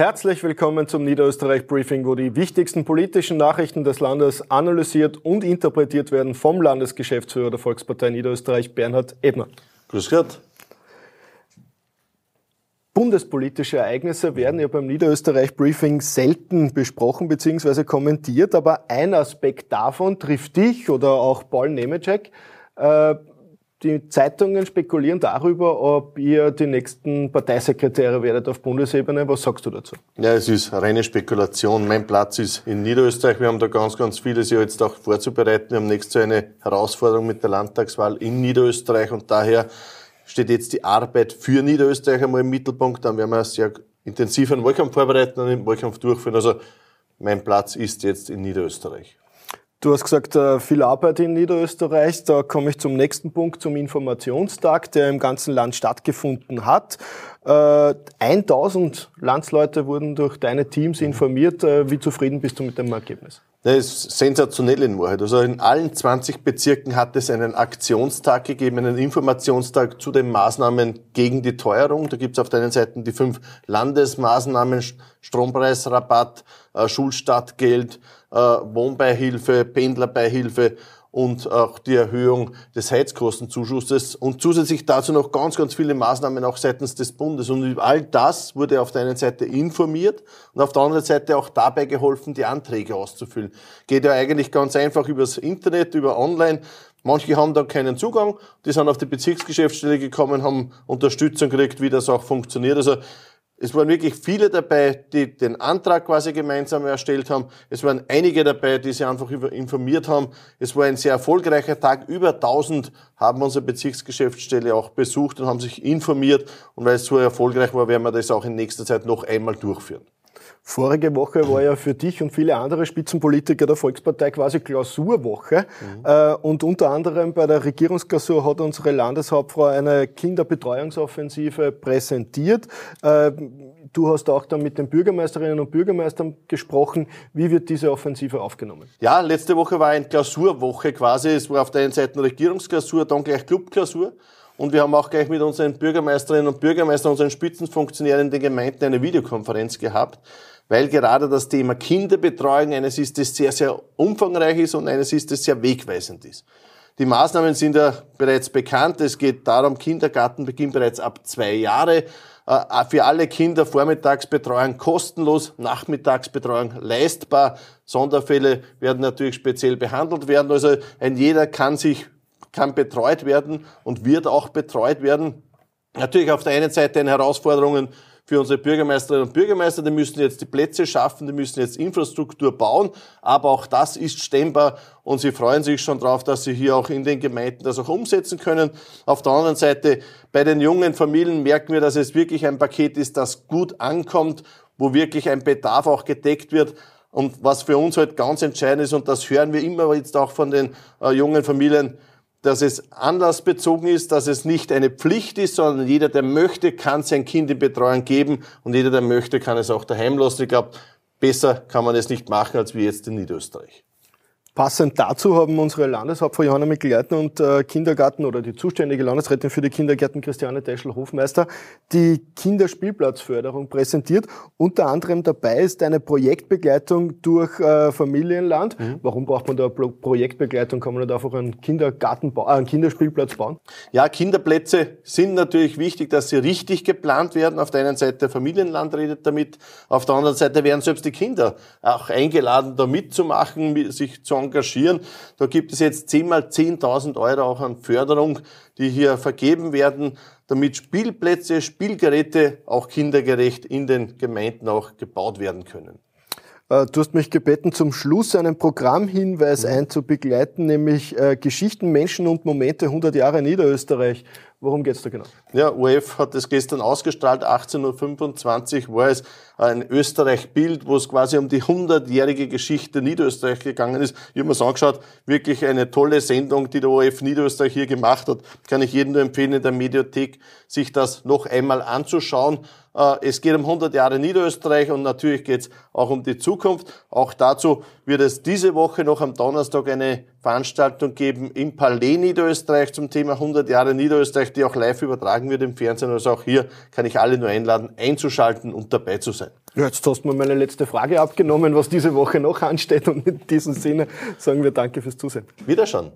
Herzlich willkommen zum Niederösterreich Briefing, wo die wichtigsten politischen Nachrichten des Landes analysiert und interpretiert werden vom Landesgeschäftsführer der Volkspartei Niederösterreich, Bernhard Ebner. Grüß Gott. Bundespolitische Ereignisse werden ja beim Niederösterreich Briefing selten besprochen bzw. kommentiert, aber ein Aspekt davon trifft dich oder auch Paul Nemecek. Äh, die Zeitungen spekulieren darüber, ob ihr die nächsten Parteisekretäre werdet auf Bundesebene. Was sagst du dazu? Ja, es ist reine Spekulation. Mein Platz ist in Niederösterreich. Wir haben da ganz, ganz vieles ja jetzt auch vorzubereiten. Wir haben nächstes Jahr eine Herausforderung mit der Landtagswahl in Niederösterreich und daher steht jetzt die Arbeit für Niederösterreich einmal im Mittelpunkt. Dann werden wir sehr intensiv einen Wahlkampf vorbereiten und den Wahlkampf durchführen. Also mein Platz ist jetzt in Niederösterreich. Du hast gesagt, äh, viel Arbeit in Niederösterreich. Da komme ich zum nächsten Punkt, zum Informationstag, der im ganzen Land stattgefunden hat. 1000 äh, Landsleute wurden durch deine Teams informiert. Äh, wie zufrieden bist du mit dem Ergebnis? Das ist sensationell in Wahrheit. Also in allen 20 Bezirken hat es einen Aktionstag gegeben, einen Informationstag zu den Maßnahmen gegen die Teuerung. Da gibt es auf der einen Seite die fünf Landesmaßnahmen, Strompreisrabatt, äh, Wohnbeihilfe, Pendlerbeihilfe und auch die Erhöhung des Heizkostenzuschusses und zusätzlich dazu noch ganz, ganz viele Maßnahmen auch seitens des Bundes. Und über all das wurde auf der einen Seite informiert und auf der anderen Seite auch dabei geholfen, die Anträge auszufüllen. Geht ja eigentlich ganz einfach übers Internet, über Online. Manche haben da keinen Zugang, die sind auf die Bezirksgeschäftsstelle gekommen, haben Unterstützung gekriegt, wie das auch funktioniert. Also es waren wirklich viele dabei, die den Antrag quasi gemeinsam erstellt haben. Es waren einige dabei, die sich einfach informiert haben. Es war ein sehr erfolgreicher Tag. Über 1000 haben unsere Bezirksgeschäftsstelle auch besucht und haben sich informiert. Und weil es so erfolgreich war, werden wir das auch in nächster Zeit noch einmal durchführen. Vorige Woche war ja für dich und viele andere Spitzenpolitiker der Volkspartei quasi Klausurwoche. Mhm. Und unter anderem bei der Regierungsklausur hat unsere Landeshauptfrau eine Kinderbetreuungsoffensive präsentiert. Äh, du hast auch dann mit den Bürgermeisterinnen und Bürgermeistern gesprochen. Wie wird diese Offensive aufgenommen? Ja, letzte Woche war eine Klausurwoche quasi. Es war auf der einen Seite eine Regierungsklausur, dann gleich Clubklausur. Und wir haben auch gleich mit unseren Bürgermeisterinnen und Bürgermeistern, unseren Spitzenfunktionären in den Gemeinden eine Videokonferenz gehabt, weil gerade das Thema Kinderbetreuung eines ist, das sehr, sehr umfangreich ist und eines ist, das sehr wegweisend ist. Die Maßnahmen sind ja bereits bekannt. Es geht darum, Kindergartenbeginn bereits ab zwei Jahre. Äh, für alle Kinder Vormittagsbetreuung kostenlos, Nachmittagsbetreuung leistbar. Sonderfälle werden natürlich speziell behandelt werden. Also ein jeder kann sich kann betreut werden und wird auch betreut werden. Natürlich auf der einen Seite eine Herausforderungen für unsere Bürgermeisterinnen und Bürgermeister, die müssen jetzt die Plätze schaffen, die müssen jetzt Infrastruktur bauen, aber auch das ist stemmbar und sie freuen sich schon darauf, dass sie hier auch in den Gemeinden das auch umsetzen können. Auf der anderen Seite, bei den jungen Familien merken wir, dass es wirklich ein Paket ist, das gut ankommt, wo wirklich ein Bedarf auch gedeckt wird. Und was für uns halt ganz entscheidend ist, und das hören wir immer jetzt auch von den äh, jungen Familien, dass es anlassbezogen ist, dass es nicht eine Pflicht ist, sondern jeder, der möchte, kann sein Kind in Betreuung geben und jeder, der möchte, kann es auch daheim lassen. Ich glaube, besser kann man es nicht machen als wie jetzt in Niederösterreich. Passend dazu haben unsere Landeshauptfrau Johanna Mikl-Leitner und äh, Kindergarten oder die zuständige Landesrätin für die Kindergärten Christiane Teschel-Hofmeister die Kinderspielplatzförderung präsentiert. Unter anderem dabei ist eine Projektbegleitung durch äh, Familienland. Mhm. Warum braucht man da Projektbegleitung? Kann man da einfach einen Kindergarten, äh, einen Kinderspielplatz bauen? Ja, Kinderplätze sind natürlich wichtig, dass sie richtig geplant werden. Auf der einen Seite Familienland redet damit, auf der anderen Seite werden selbst die Kinder auch eingeladen, da mitzumachen, sich zu engagieren. Da gibt es jetzt 10 mal 10.000 Euro auch an Förderung, die hier vergeben werden, damit Spielplätze, Spielgeräte auch kindergerecht in den Gemeinden auch gebaut werden können. Äh, du hast mich gebeten, zum Schluss einen Programmhinweis mhm. einzubegleiten, nämlich äh, Geschichten, Menschen und Momente 100 Jahre Niederösterreich. Worum geht's da genau? Ja, OF hat es gestern ausgestrahlt, 18.25 Uhr war es ein Österreich-Bild, wo es quasi um die 100-jährige Geschichte Niederösterreich gegangen ist. Ich habe mir angeschaut, wirklich eine tolle Sendung, die der OF Niederösterreich hier gemacht hat. Kann ich jedem nur empfehlen, in der Mediothek sich das noch einmal anzuschauen. Äh, es geht um 100 Jahre Niederösterreich und natürlich geht es auch um die Zukunft. Auch dazu wird es diese Woche noch am Donnerstag eine Veranstaltung geben im Palais Niederösterreich zum Thema 100 Jahre Niederösterreich, die auch live übertragen wird im Fernsehen. Also auch hier kann ich alle nur einladen, einzuschalten und dabei zu sein. Ja, jetzt hast du mir meine letzte Frage abgenommen, was diese Woche noch ansteht. Und in diesem Sinne sagen wir Danke fürs Zusehen. Wiederschauen.